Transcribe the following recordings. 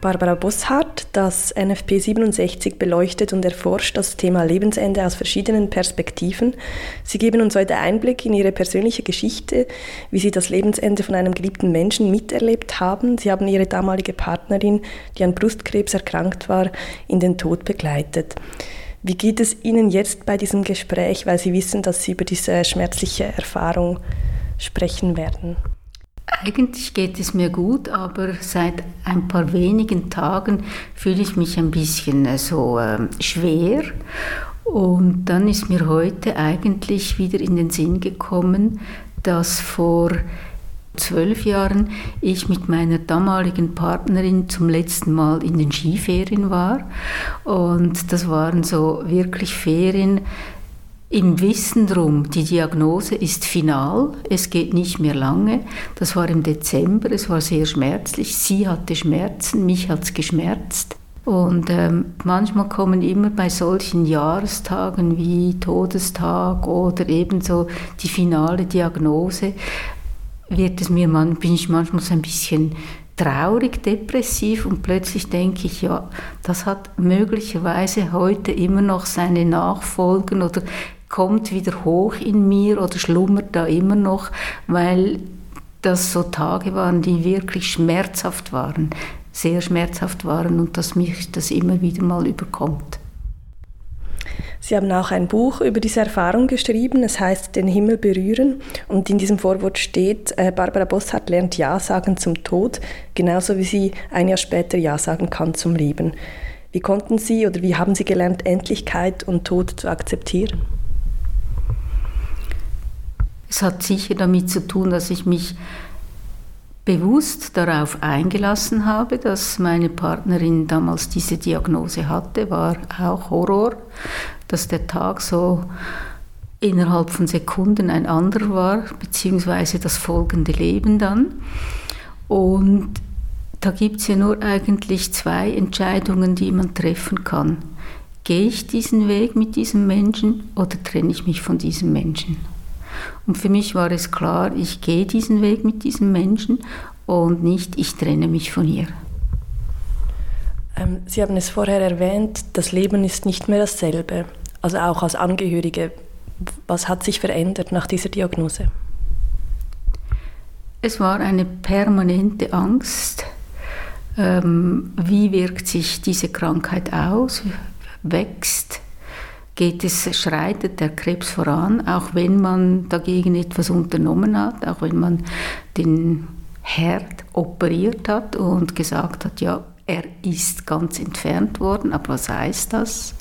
Barbara Bosshardt. Das NFP 67 beleuchtet und erforscht das Thema Lebensende aus verschiedenen Perspektiven. Sie geben uns heute Einblick in Ihre persönliche Geschichte, wie Sie das Lebensende von einem geliebten Menschen miterlebt haben. Sie haben Ihre damalige Partnerin, die an Brustkrebs erkrankt war, in den Tod begleitet. Wie geht es Ihnen jetzt bei diesem Gespräch, weil Sie wissen, dass Sie über diese schmerzliche Erfahrung sprechen werden? Eigentlich geht es mir gut, aber seit ein paar wenigen Tagen fühle ich mich ein bisschen äh, so äh, schwer. Und dann ist mir heute eigentlich wieder in den Sinn gekommen, dass vor zwölf Jahren ich mit meiner damaligen Partnerin zum letzten Mal in den Skiferien war. Und das waren so wirklich Ferien, im Wissen drum, die Diagnose ist final, es geht nicht mehr lange. Das war im Dezember, es war sehr schmerzlich. Sie hatte Schmerzen, mich hat es geschmerzt. Und ähm, manchmal kommen immer bei solchen Jahrestagen wie Todestag oder ebenso die finale Diagnose, wird es mir bin ich manchmal so ein bisschen traurig, depressiv und plötzlich denke ich, ja, das hat möglicherweise heute immer noch seine Nachfolgen oder kommt wieder hoch in mir oder schlummert da immer noch, weil das so Tage waren, die wirklich schmerzhaft waren, sehr schmerzhaft waren und dass mich das immer wieder mal überkommt. Sie haben auch ein Buch über diese Erfahrung geschrieben, es heißt Den Himmel berühren und in diesem Vorwort steht, äh, Barbara Bosshardt lernt Ja sagen zum Tod, genauso wie sie ein Jahr später Ja sagen kann zum Leben. Wie konnten Sie oder wie haben Sie gelernt, Endlichkeit und Tod zu akzeptieren? Es hat sicher damit zu tun, dass ich mich bewusst darauf eingelassen habe, dass meine Partnerin damals diese Diagnose hatte, war auch Horror, dass der Tag so innerhalb von Sekunden ein anderer war, beziehungsweise das folgende Leben dann. Und da gibt es ja nur eigentlich zwei Entscheidungen, die man treffen kann. Gehe ich diesen Weg mit diesem Menschen oder trenne ich mich von diesem Menschen? Und für mich war es klar, ich gehe diesen Weg mit diesem Menschen und nicht, ich trenne mich von ihr. Ähm, Sie haben es vorher erwähnt, das Leben ist nicht mehr dasselbe. Also auch als Angehörige. Was hat sich verändert nach dieser Diagnose? Es war eine permanente Angst. Ähm, wie wirkt sich diese Krankheit aus? Wächst? Geht es, schreitet der Krebs voran, auch wenn man dagegen etwas unternommen hat, auch wenn man den Herd operiert hat und gesagt hat, ja, er ist ganz entfernt worden, aber was heißt das?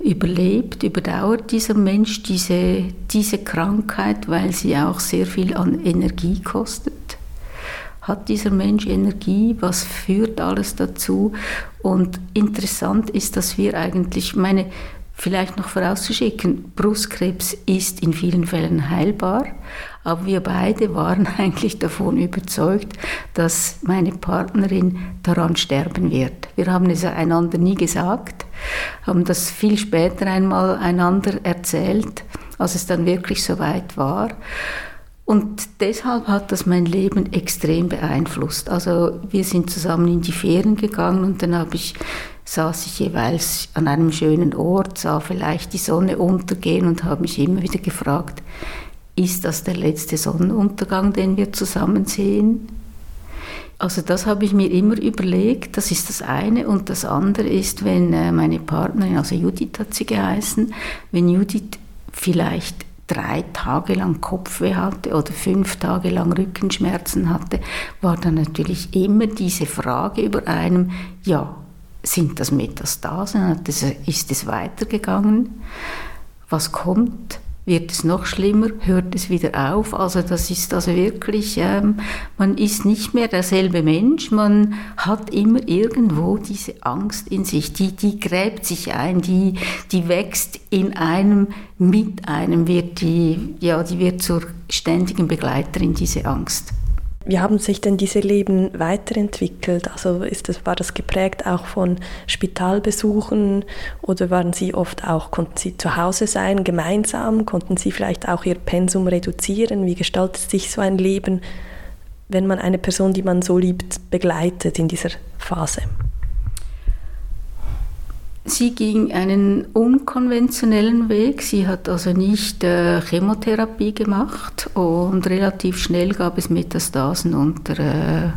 Überlebt, überdauert dieser Mensch diese, diese Krankheit, weil sie auch sehr viel an Energie kostet? Hat dieser Mensch Energie? Was führt alles dazu? Und interessant ist, dass wir eigentlich, meine, Vielleicht noch vorauszuschicken, Brustkrebs ist in vielen Fällen heilbar, aber wir beide waren eigentlich davon überzeugt, dass meine Partnerin daran sterben wird. Wir haben es einander nie gesagt, haben das viel später einmal einander erzählt, als es dann wirklich soweit war. Und deshalb hat das mein Leben extrem beeinflusst. Also wir sind zusammen in die Ferien gegangen und dann habe ich saß ich jeweils an einem schönen Ort, sah vielleicht die Sonne untergehen und habe mich immer wieder gefragt, ist das der letzte Sonnenuntergang, den wir zusammen sehen? Also das habe ich mir immer überlegt, das ist das eine. Und das andere ist, wenn äh, meine Partnerin, also Judith hat sie geheißen, wenn Judith vielleicht drei Tage lang Kopfweh hatte oder fünf Tage lang Rückenschmerzen hatte, war dann natürlich immer diese Frage über einem, ja, sind das Metastasen? Ist es weitergegangen? Was kommt? Wird es noch schlimmer? Hört es wieder auf? Also das ist also wirklich, ähm, man ist nicht mehr derselbe Mensch, man hat immer irgendwo diese Angst in sich, die, die gräbt sich ein, die, die wächst in einem, mit einem, wird die, ja, die wird zur ständigen Begleiterin, diese Angst. Wie haben sich denn diese Leben weiterentwickelt? Also ist das, war das geprägt auch von Spitalbesuchen oder waren Sie oft auch, konnten Sie zu Hause sein, gemeinsam? Konnten Sie vielleicht auch Ihr Pensum reduzieren? Wie gestaltet sich so ein Leben wenn man eine Person, die man so liebt, begleitet in dieser Phase? Sie ging einen unkonventionellen Weg. Sie hat also nicht äh, Chemotherapie gemacht und relativ schnell gab es Metastasen unter, äh,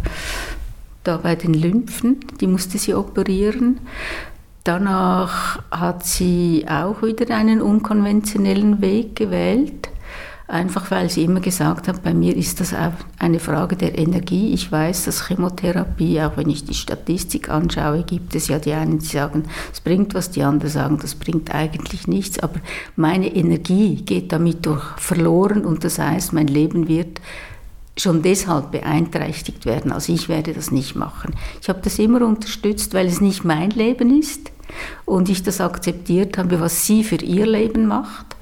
da bei den Lymphen. Die musste sie operieren. Danach hat sie auch wieder einen unkonventionellen Weg gewählt. Einfach weil sie immer gesagt hat, bei mir ist das auch eine Frage der Energie. Ich weiß, dass Chemotherapie, auch wenn ich die Statistik anschaue, gibt es ja die einen, die sagen, es bringt was, die anderen sagen, das bringt eigentlich nichts. Aber meine Energie geht damit durch verloren und das heißt, mein Leben wird schon deshalb beeinträchtigt werden. Also ich werde das nicht machen. Ich habe das immer unterstützt, weil es nicht mein Leben ist und ich das akzeptiert habe, was sie für ihr Leben macht.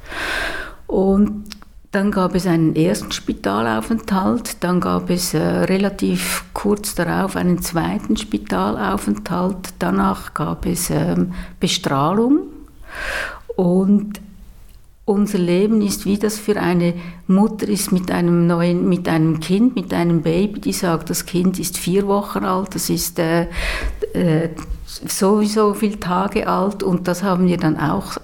Und dann gab es einen ersten Spitalaufenthalt, dann gab es äh, relativ kurz darauf einen zweiten Spitalaufenthalt, danach gab es ähm, Bestrahlung. Und unser Leben ist wie das für eine Mutter ist mit einem neuen, mit einem Kind, mit einem Baby, die sagt, das Kind ist vier Wochen alt, das ist äh, äh, sowieso viele Tage alt und das haben wir dann auch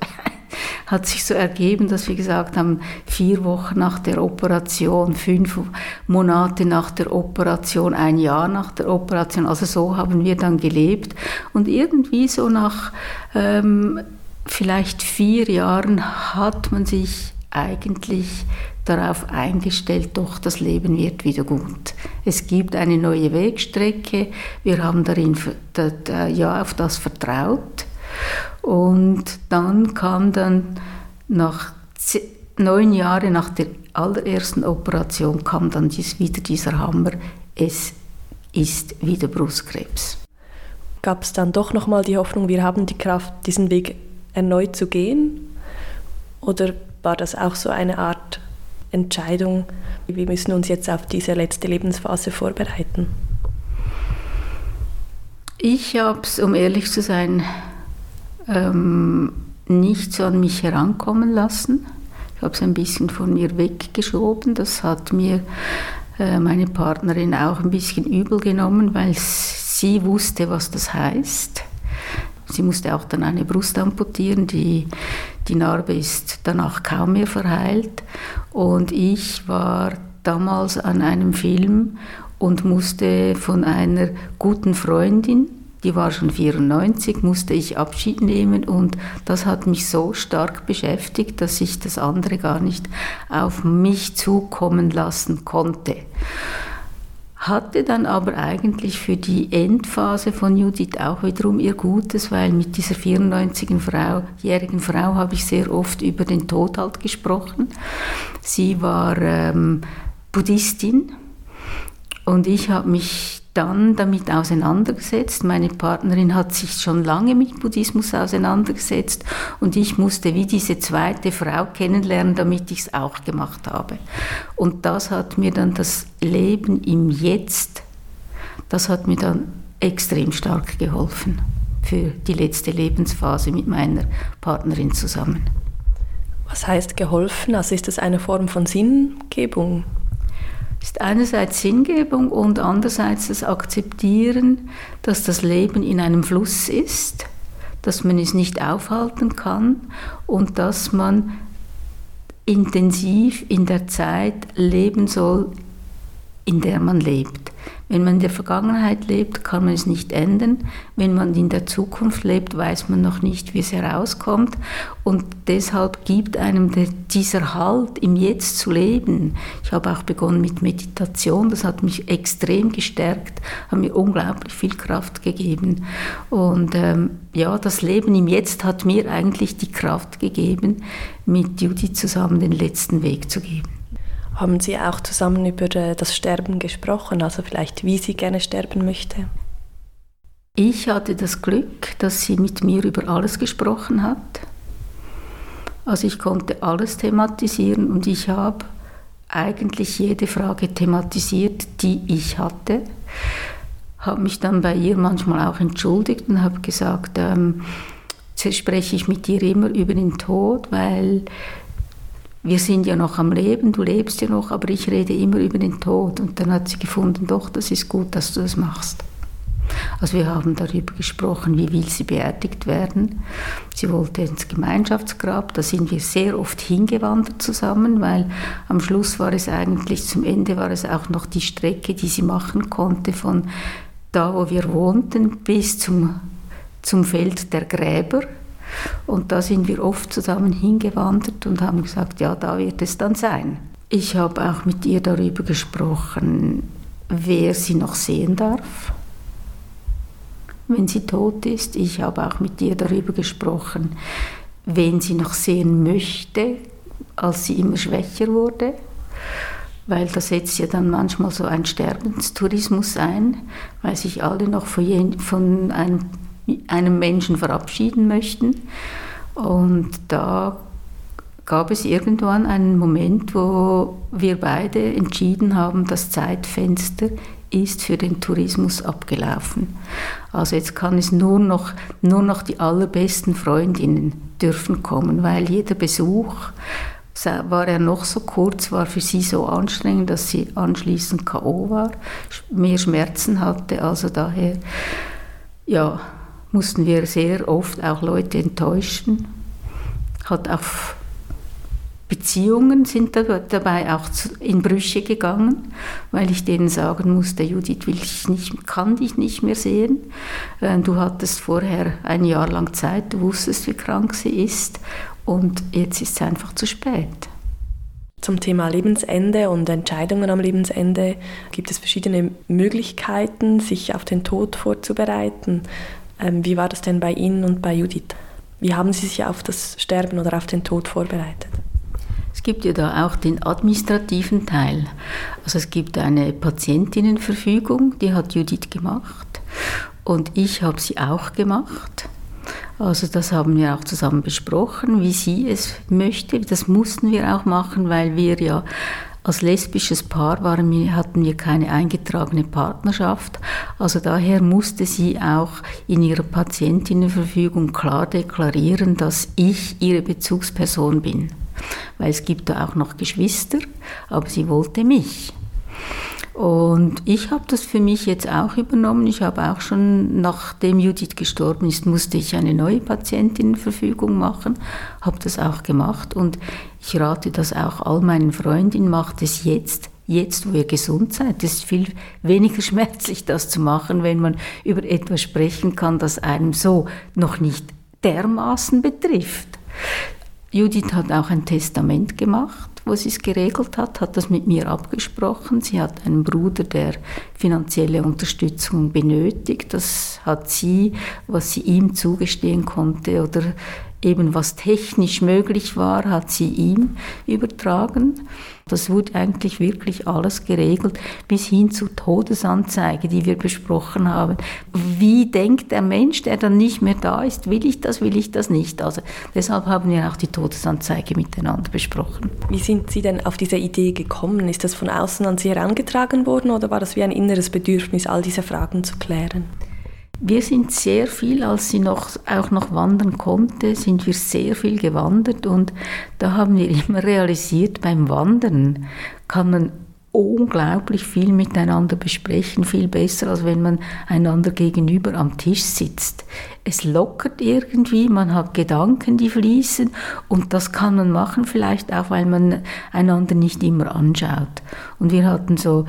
hat sich so ergeben, dass wir gesagt haben, vier Wochen nach der Operation, fünf Monate nach der Operation, ein Jahr nach der Operation. Also so haben wir dann gelebt. Und irgendwie so nach ähm, vielleicht vier Jahren hat man sich eigentlich darauf eingestellt, doch das Leben wird wieder gut. Es gibt eine neue Wegstrecke, wir haben darin ja auf das vertraut und dann kam dann nach neun Jahren nach der allerersten Operation kam dann dies, wieder dieser Hammer, es ist wieder Brustkrebs. Gab es dann doch nochmal die Hoffnung, wir haben die Kraft, diesen Weg erneut zu gehen? Oder war das auch so eine Art Entscheidung, wir müssen uns jetzt auf diese letzte Lebensphase vorbereiten? Ich habe es, um ehrlich zu sein, ähm, nicht so an mich herankommen lassen. Ich habe es ein bisschen von mir weggeschoben. Das hat mir äh, meine Partnerin auch ein bisschen übel genommen, weil sie wusste, was das heißt. Sie musste auch dann eine Brust amputieren. Die, die Narbe ist danach kaum mehr verheilt. Und ich war damals an einem Film und musste von einer guten Freundin die war schon 94, musste ich Abschied nehmen und das hat mich so stark beschäftigt, dass ich das andere gar nicht auf mich zukommen lassen konnte. Hatte dann aber eigentlich für die Endphase von Judith auch wiederum ihr Gutes, weil mit dieser 94-jährigen Frau, Frau habe ich sehr oft über den Tod halt gesprochen. Sie war ähm, Buddhistin und ich habe mich dann damit auseinandergesetzt. Meine Partnerin hat sich schon lange mit Buddhismus auseinandergesetzt und ich musste wie diese zweite Frau kennenlernen, damit ich es auch gemacht habe. Und das hat mir dann das Leben im Jetzt, das hat mir dann extrem stark geholfen für die letzte Lebensphase mit meiner Partnerin zusammen. Was heißt geholfen? Also ist das eine Form von Sinngebung? Ist einerseits Sinngebung und andererseits das Akzeptieren, dass das Leben in einem Fluss ist, dass man es nicht aufhalten kann und dass man intensiv in der Zeit leben soll, in der man lebt. Wenn man in der Vergangenheit lebt, kann man es nicht ändern. Wenn man in der Zukunft lebt, weiß man noch nicht, wie es herauskommt. Und deshalb gibt einem dieser Halt, im Jetzt zu leben. Ich habe auch begonnen mit Meditation. Das hat mich extrem gestärkt, hat mir unglaublich viel Kraft gegeben. Und ähm, ja, das Leben im Jetzt hat mir eigentlich die Kraft gegeben, mit Judy zusammen den letzten Weg zu gehen. Haben Sie auch zusammen über äh, das Sterben gesprochen, also vielleicht wie sie gerne sterben möchte? Ich hatte das Glück, dass sie mit mir über alles gesprochen hat. Also ich konnte alles thematisieren und ich habe eigentlich jede Frage thematisiert, die ich hatte. Habe mich dann bei ihr manchmal auch entschuldigt und habe gesagt, ähm, spreche ich mit dir immer über den Tod, weil wir sind ja noch am Leben, du lebst ja noch, aber ich rede immer über den Tod. Und dann hat sie gefunden, doch, das ist gut, dass du das machst. Also wir haben darüber gesprochen, wie will sie beerdigt werden. Sie wollte ins Gemeinschaftsgrab, da sind wir sehr oft hingewandert zusammen, weil am Schluss war es eigentlich, zum Ende war es auch noch die Strecke, die sie machen konnte von da, wo wir wohnten, bis zum, zum Feld der Gräber. Und da sind wir oft zusammen hingewandert und haben gesagt, ja, da wird es dann sein. Ich habe auch mit ihr darüber gesprochen, wer sie noch sehen darf, wenn sie tot ist. Ich habe auch mit ihr darüber gesprochen, wen sie noch sehen möchte, als sie immer schwächer wurde. Weil da setzt ja dann manchmal so ein Sterbenstourismus ein, weil sich alle noch von einem einem Menschen verabschieden möchten. Und da gab es irgendwann einen Moment, wo wir beide entschieden haben, das Zeitfenster ist für den Tourismus abgelaufen. Also jetzt kann es nur noch, nur noch die allerbesten Freundinnen dürfen kommen, weil jeder Besuch, war er noch so kurz, war für sie so anstrengend, dass sie anschließend K.O. war, mehr Schmerzen hatte, also daher, ja, mussten wir sehr oft auch Leute enttäuschen. Hat auch Beziehungen sind dabei auch in Brüche gegangen, weil ich denen sagen musste, Judith will ich nicht, kann dich nicht mehr sehen. Äh, du hattest vorher ein Jahr lang Zeit, du wusstest, wie krank sie ist und jetzt ist es einfach zu spät. Zum Thema Lebensende und Entscheidungen am Lebensende gibt es verschiedene Möglichkeiten, sich auf den Tod vorzubereiten. Ähm, wie war das denn bei Ihnen und bei Judith? Wie haben Sie sich auf das Sterben oder auf den Tod vorbereitet? Es gibt ja da auch den administrativen Teil. Also es gibt eine Patientinnenverfügung, die hat Judith gemacht und ich habe sie auch gemacht. Also das haben wir auch zusammen besprochen, wie sie es möchte. Das mussten wir auch machen, weil wir ja als lesbisches Paar waren wir, hatten wir keine eingetragene Partnerschaft. Also daher musste sie auch in ihrer Patientinnenverfügung klar deklarieren, dass ich ihre Bezugsperson bin. Weil es gibt da auch noch Geschwister, aber sie wollte mich. Und ich habe das für mich jetzt auch übernommen. Ich habe auch schon, nachdem Judith gestorben ist, musste ich eine neue Patientinnenverfügung machen, habe das auch gemacht und ich rate das auch all meinen Freundinnen, macht es jetzt, jetzt, wo ihr gesund seid. Es ist viel weniger schmerzlich, das zu machen, wenn man über etwas sprechen kann, das einem so noch nicht dermaßen betrifft. Judith hat auch ein Testament gemacht wo sie es geregelt hat, hat das mit mir abgesprochen. Sie hat einen Bruder, der finanzielle Unterstützung benötigt. Das hat sie, was sie ihm zugestehen konnte oder eben was technisch möglich war, hat sie ihm übertragen. Das wurde eigentlich wirklich alles geregelt, bis hin zur Todesanzeige, die wir besprochen haben. Wie denkt der Mensch, der dann nicht mehr da ist, will ich das, will ich das nicht? Also deshalb haben wir auch die Todesanzeige miteinander besprochen. Wie sind Sie denn auf diese Idee gekommen? Ist das von außen an Sie herangetragen worden oder war das wie ein inneres Bedürfnis, all diese Fragen zu klären? Wir sind sehr viel, als sie noch, auch noch wandern konnte, sind wir sehr viel gewandert und da haben wir immer realisiert, beim Wandern kann man unglaublich viel miteinander besprechen, viel besser, als wenn man einander gegenüber am Tisch sitzt. Es lockert irgendwie, man hat Gedanken, die fließen und das kann man machen, vielleicht auch, weil man einander nicht immer anschaut. Und wir hatten so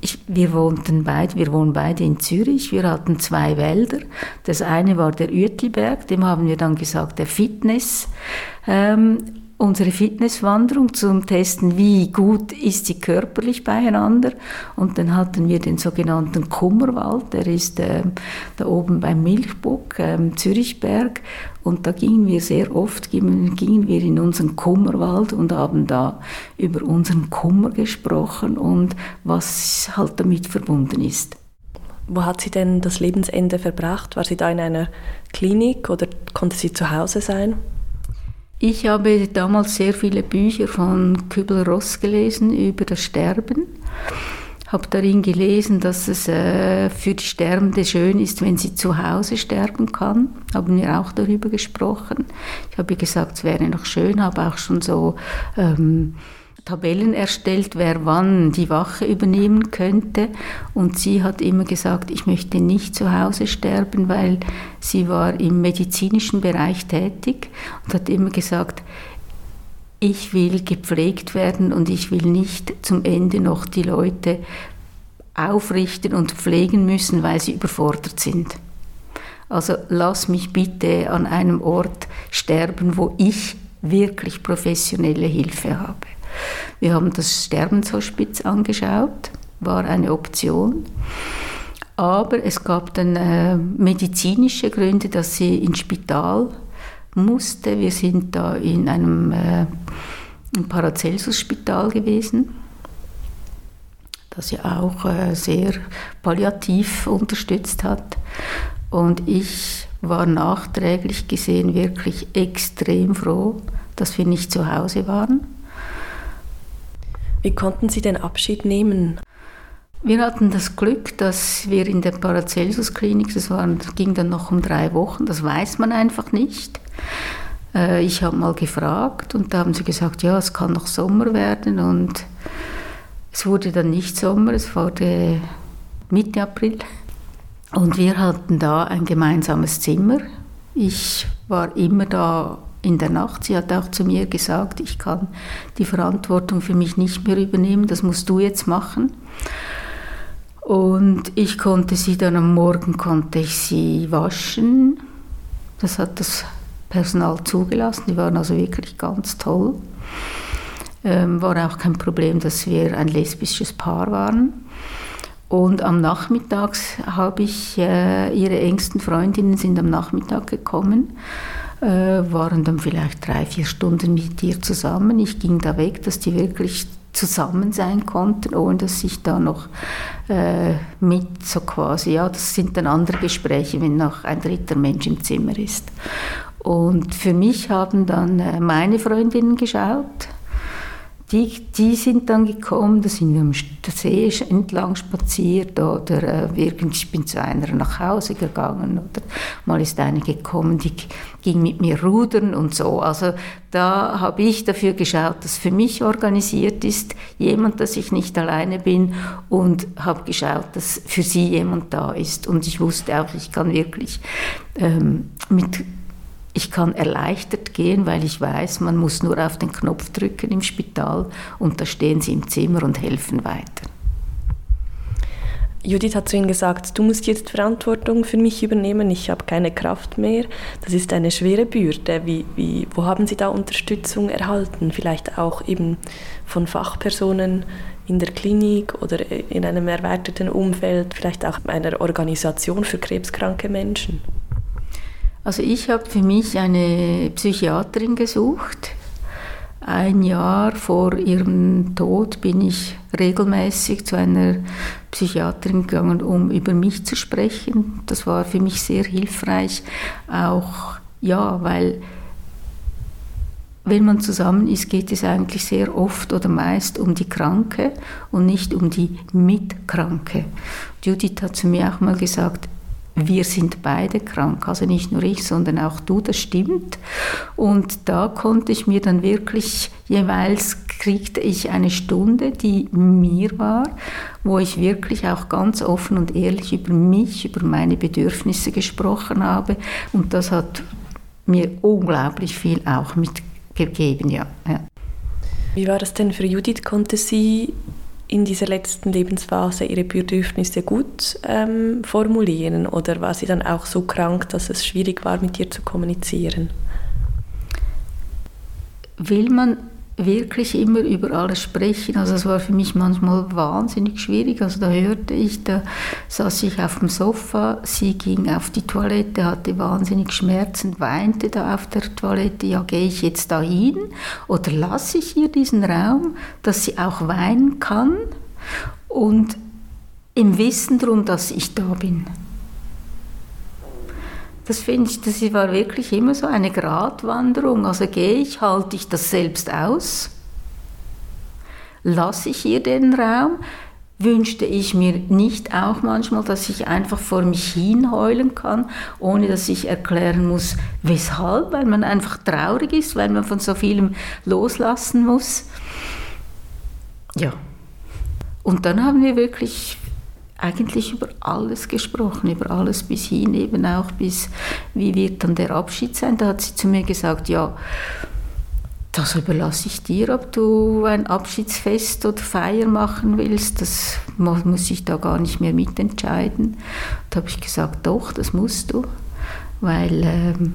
ich, wir wohnten beide, wir wohnen beide in Zürich. Wir hatten zwei Wälder. Das eine war der Uetelberg, dem haben wir dann gesagt der Fitness. Ähm, unsere Fitnesswanderung zum Testen, wie gut ist sie körperlich beieinander. Und dann hatten wir den sogenannten Kummerwald, der ist äh, da oben beim Milchbuck, äh, Zürichberg. Und da gingen wir sehr oft, gingen wir in unseren Kummerwald und haben da über unseren Kummer gesprochen und was halt damit verbunden ist. Wo hat sie denn das Lebensende verbracht? War sie da in einer Klinik oder konnte sie zu Hause sein? Ich habe damals sehr viele Bücher von Kübel-Ross gelesen über das Sterben habe darin gelesen, dass es äh, für die Sterbende schön ist, wenn sie zu Hause sterben kann. Haben wir auch darüber gesprochen. Ich habe gesagt, es wäre noch schön, habe auch schon so ähm, Tabellen erstellt, wer wann die Wache übernehmen könnte. Und sie hat immer gesagt, ich möchte nicht zu Hause sterben, weil sie war im medizinischen Bereich tätig und hat immer gesagt, ich will gepflegt werden und ich will nicht zum Ende noch die Leute aufrichten und pflegen müssen, weil sie überfordert sind. Also lass mich bitte an einem Ort sterben, wo ich wirklich professionelle Hilfe habe. Wir haben das Sterbenshospiz angeschaut, war eine Option. Aber es gab dann äh, medizinische Gründe, dass sie ins Spital musste. Wir sind da in einem äh, Paracelsus-Spital gewesen, das ja auch äh, sehr palliativ unterstützt hat. Und ich war nachträglich gesehen wirklich extrem froh, dass wir nicht zu Hause waren. Wie konnten Sie den Abschied nehmen? Wir hatten das Glück, dass wir in der Paracelsus-Klinik, das, das ging dann noch um drei Wochen, das weiß man einfach nicht. Äh, ich habe mal gefragt und da haben sie gesagt, ja, es kann noch Sommer werden und es wurde dann nicht Sommer, es wurde Mitte April. Und wir hatten da ein gemeinsames Zimmer. Ich war immer da in der Nacht. Sie hat auch zu mir gesagt, ich kann die Verantwortung für mich nicht mehr übernehmen, das musst du jetzt machen. Und ich konnte sie dann am Morgen konnte ich sie waschen. Das hat das Personal zugelassen. Die waren also wirklich ganz toll. Ähm, war auch kein Problem, dass wir ein lesbisches Paar waren. Und am Nachmittag habe ich, äh, ihre engsten Freundinnen sind am Nachmittag gekommen, waren dann vielleicht drei, vier Stunden mit ihr zusammen. Ich ging da weg, dass die wirklich zusammen sein konnten, ohne dass ich da noch äh, mit so quasi, ja, das sind dann andere Gespräche, wenn noch ein dritter Mensch im Zimmer ist. Und für mich haben dann äh, meine Freundinnen geschaut. Die, die sind dann gekommen, da sind wir am See entlang spaziert oder äh, ich bin zu einer nach Hause gegangen oder mal ist eine gekommen, die ging mit mir rudern und so. Also da habe ich dafür geschaut, dass für mich organisiert ist, jemand, dass ich nicht alleine bin und habe geschaut, dass für sie jemand da ist. Und ich wusste auch, ich kann wirklich ähm, mit ich kann erleichtert gehen, weil ich weiß, man muss nur auf den Knopf drücken im Spital und da stehen sie im Zimmer und helfen weiter. Judith hat zu Ihnen gesagt, du musst jetzt Verantwortung für mich übernehmen, ich habe keine Kraft mehr. Das ist eine schwere Bürde. Wie, wie, wo haben Sie da Unterstützung erhalten? Vielleicht auch eben von Fachpersonen in der Klinik oder in einem erweiterten Umfeld, vielleicht auch einer Organisation für krebskranke Menschen? Also ich habe für mich eine Psychiaterin gesucht. Ein Jahr vor ihrem Tod bin ich regelmäßig zu einer Psychiaterin gegangen, um über mich zu sprechen. Das war für mich sehr hilfreich, auch ja, weil wenn man zusammen ist, geht es eigentlich sehr oft oder meist um die Kranke und nicht um die Mitkranke. Judith hat zu mir auch mal gesagt, wir sind beide krank, also nicht nur ich, sondern auch du, das stimmt. Und da konnte ich mir dann wirklich, jeweils kriegte ich eine Stunde, die mir war, wo ich wirklich auch ganz offen und ehrlich über mich, über meine Bedürfnisse gesprochen habe. Und das hat mir unglaublich viel auch mitgegeben, ja. ja. Wie war das denn für Judith? Konnte sie in dieser letzten Lebensphase ihre Bedürfnisse gut ähm, formulieren oder war sie dann auch so krank, dass es schwierig war, mit ihr zu kommunizieren? Will man wirklich immer über alles sprechen. Also es war für mich manchmal wahnsinnig schwierig. Also da hörte ich, da saß ich auf dem Sofa, sie ging auf die Toilette, hatte wahnsinnig Schmerzen, weinte da auf der Toilette. Ja, gehe ich jetzt da hin oder lasse ich ihr diesen Raum, dass sie auch weinen kann und im Wissen darum, dass ich da bin. Das finde ich, das war wirklich immer so eine Gratwanderung. Also gehe ich, halte ich das selbst aus? Lasse ich ihr den Raum? wünschte ich mir nicht auch manchmal, dass ich einfach vor mich hin heulen kann, ohne dass ich erklären muss, weshalb, weil man einfach traurig ist, weil man von so vielem loslassen muss. Ja. Und dann haben wir wirklich eigentlich über alles gesprochen, über alles bis hin, eben auch bis, wie wird dann der Abschied sein. Da hat sie zu mir gesagt, ja, das überlasse ich dir, ob du ein Abschiedsfest oder Feier machen willst. Das muss ich da gar nicht mehr mitentscheiden. Da habe ich gesagt, doch, das musst du, weil ähm,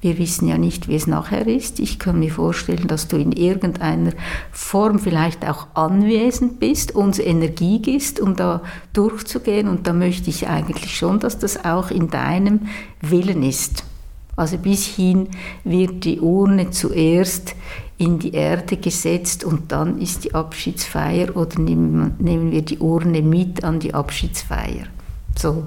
wir wissen ja nicht, wie es nachher ist. Ich kann mir vorstellen, dass du in irgendeiner Form vielleicht auch anwesend bist, uns Energie gibst, um da durchzugehen. Und da möchte ich eigentlich schon, dass das auch in deinem Willen ist. Also bis hin wird die Urne zuerst in die Erde gesetzt und dann ist die Abschiedsfeier oder nehmen, wir die Urne mit an die Abschiedsfeier. So,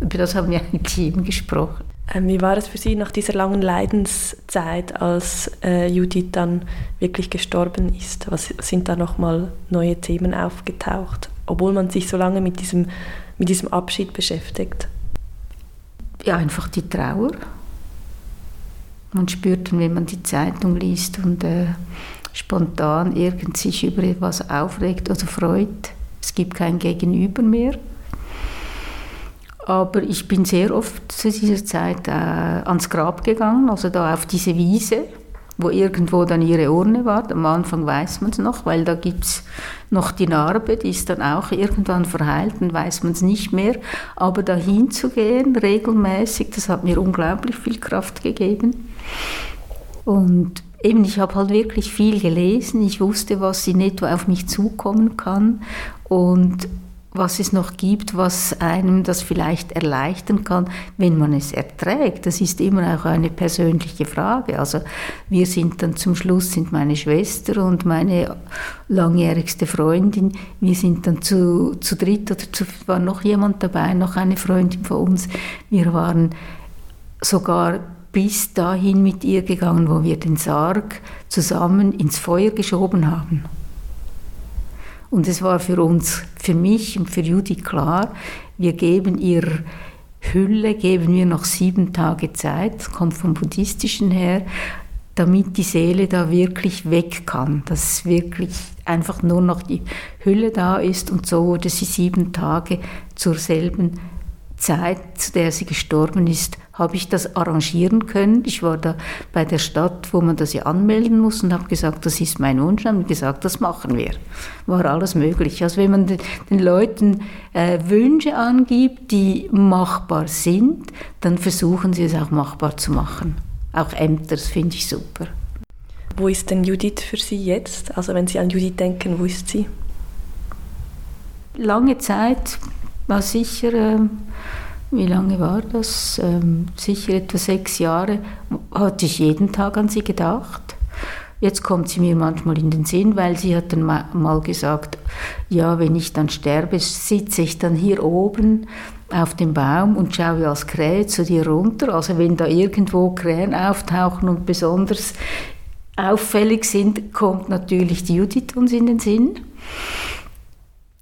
über das haben wir eigentlich eben gesprochen. Ähm, wie war es für Sie nach dieser langen Leidenszeit, als äh, Judith dann wirklich gestorben ist? Was sind da nochmal neue Themen aufgetaucht, obwohl man sich so lange mit diesem, mit diesem Abschied beschäftigt? Ja, einfach die Trauer man spürt wenn man die Zeitung liest und äh, spontan irgend sich über etwas aufregt oder freut. Es gibt kein Gegenüber mehr. Aber ich bin sehr oft zu dieser Zeit äh, ans Grab gegangen, also da auf diese Wiese wo irgendwo dann ihre Urne war. Am Anfang weiß man es noch, weil da gibt es noch die Narbe, die ist dann auch irgendwann verheilt, dann weiß man es nicht mehr. Aber dahin zu gehen, regelmäßig, das hat mir unglaublich viel Kraft gegeben. Und eben, ich habe halt wirklich viel gelesen. Ich wusste, was in etwa auf mich zukommen kann. Und was es noch gibt, was einem das vielleicht erleichtern kann, wenn man es erträgt. Das ist immer auch eine persönliche Frage. Also wir sind dann zum Schluss, sind meine Schwester und meine langjährigste Freundin, wir sind dann zu, zu dritt oder zu, war noch jemand dabei, noch eine Freundin von uns. Wir waren sogar bis dahin mit ihr gegangen, wo wir den Sarg zusammen ins Feuer geschoben haben. Und es war für uns, für mich und für Judy klar, wir geben ihr Hülle, geben wir noch sieben Tage Zeit, kommt vom Buddhistischen her, damit die Seele da wirklich weg kann, dass wirklich einfach nur noch die Hülle da ist und so wurde sie sieben Tage zur selben Zeit, zu der sie gestorben ist, habe ich das arrangieren können. Ich war da bei der Stadt, wo man das ja anmelden muss und habe gesagt, das ist mein Wunsch. Und gesagt, das machen wir. War alles möglich. Also wenn man den, den Leuten äh, Wünsche angibt, die machbar sind, dann versuchen sie es auch machbar zu machen. Auch Ämter, das finde ich super. Wo ist denn Judith für Sie jetzt? Also wenn Sie an Judith denken, wo ist sie? Lange Zeit war sicher, äh, wie lange war das? Ähm, sicher etwa sechs Jahre, hatte ich jeden Tag an sie gedacht. Jetzt kommt sie mir manchmal in den Sinn, weil sie hat dann mal gesagt, ja, wenn ich dann sterbe, sitze ich dann hier oben auf dem Baum und schaue als Krähe zu dir runter. Also wenn da irgendwo Krähen auftauchen und besonders auffällig sind, kommt natürlich die Judith uns in den Sinn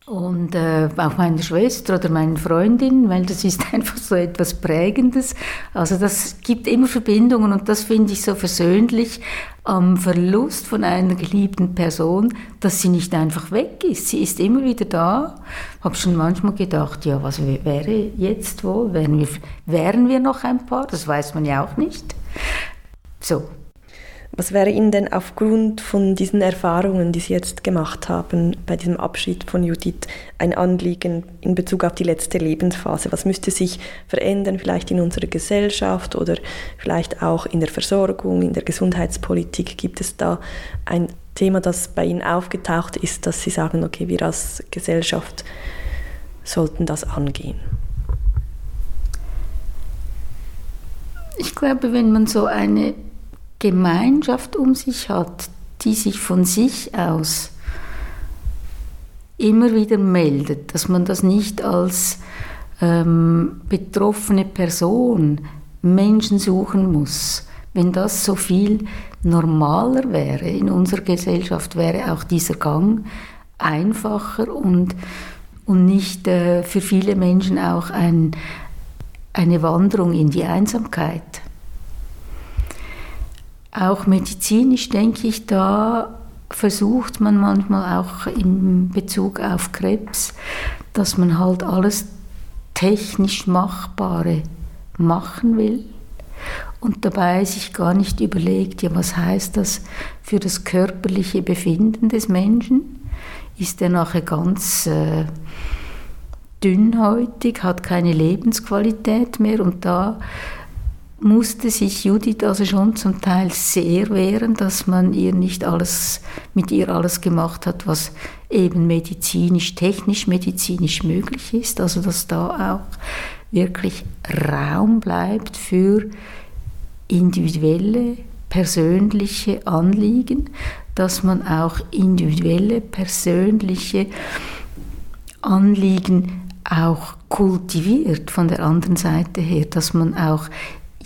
und äh, auch meiner Schwester oder meinen Freundin, weil das ist einfach so etwas Prägendes. Also das gibt immer Verbindungen und das finde ich so versöhnlich am Verlust von einer geliebten Person, dass sie nicht einfach weg ist. Sie ist immer wieder da. Habe schon manchmal gedacht, ja, was wäre jetzt wohl? Wären wir, wären wir noch ein Paar? Das weiß man ja auch nicht. So, was wäre Ihnen denn aufgrund von diesen Erfahrungen, die Sie jetzt gemacht haben, bei diesem Abschied von Judith, ein Anliegen in Bezug auf die letzte Lebensphase? Was müsste sich verändern, vielleicht in unserer Gesellschaft oder vielleicht auch in der Versorgung, in der Gesundheitspolitik? Gibt es da ein Thema, das bei Ihnen aufgetaucht ist, dass Sie sagen, okay, wir als Gesellschaft sollten das angehen? Ich glaube, wenn man so eine Gemeinschaft um sich hat, die sich von sich aus immer wieder meldet, dass man das nicht als ähm, betroffene Person Menschen suchen muss. Wenn das so viel normaler wäre in unserer Gesellschaft, wäre auch dieser Gang einfacher und und nicht äh, für viele Menschen auch ein, eine Wanderung in die Einsamkeit. Auch medizinisch denke ich, da versucht man manchmal auch in Bezug auf Krebs, dass man halt alles technisch Machbare machen will und dabei sich gar nicht überlegt, ja, was heißt das für das körperliche Befinden des Menschen? Ist er nachher ganz äh, dünnhäutig, hat keine Lebensqualität mehr und da musste sich Judith also schon zum Teil sehr wehren, dass man ihr nicht alles, mit ihr alles gemacht hat, was eben medizinisch, technisch medizinisch möglich ist. Also dass da auch wirklich Raum bleibt für individuelle, persönliche Anliegen, dass man auch individuelle, persönliche Anliegen auch kultiviert von der anderen Seite her, dass man auch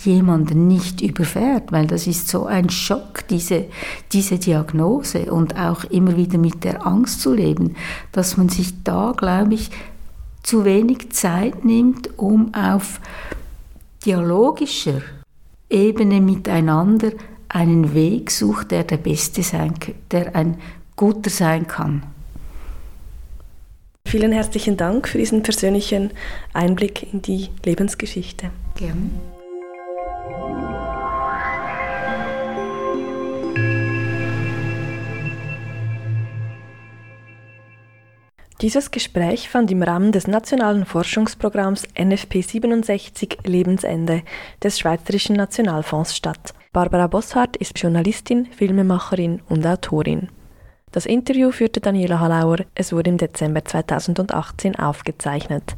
jemanden nicht überfährt, weil das ist so ein Schock, diese, diese Diagnose und auch immer wieder mit der Angst zu leben, dass man sich da, glaube ich, zu wenig Zeit nimmt, um auf dialogischer Ebene miteinander einen Weg sucht, der der beste sein, der ein guter sein kann. Vielen herzlichen Dank für diesen persönlichen Einblick in die Lebensgeschichte. Gerne. Dieses Gespräch fand im Rahmen des nationalen Forschungsprogramms NFP 67 Lebensende des Schweizerischen Nationalfonds statt. Barbara Bosshardt ist Journalistin, Filmemacherin und Autorin. Das Interview führte Daniela Hallauer. Es wurde im Dezember 2018 aufgezeichnet.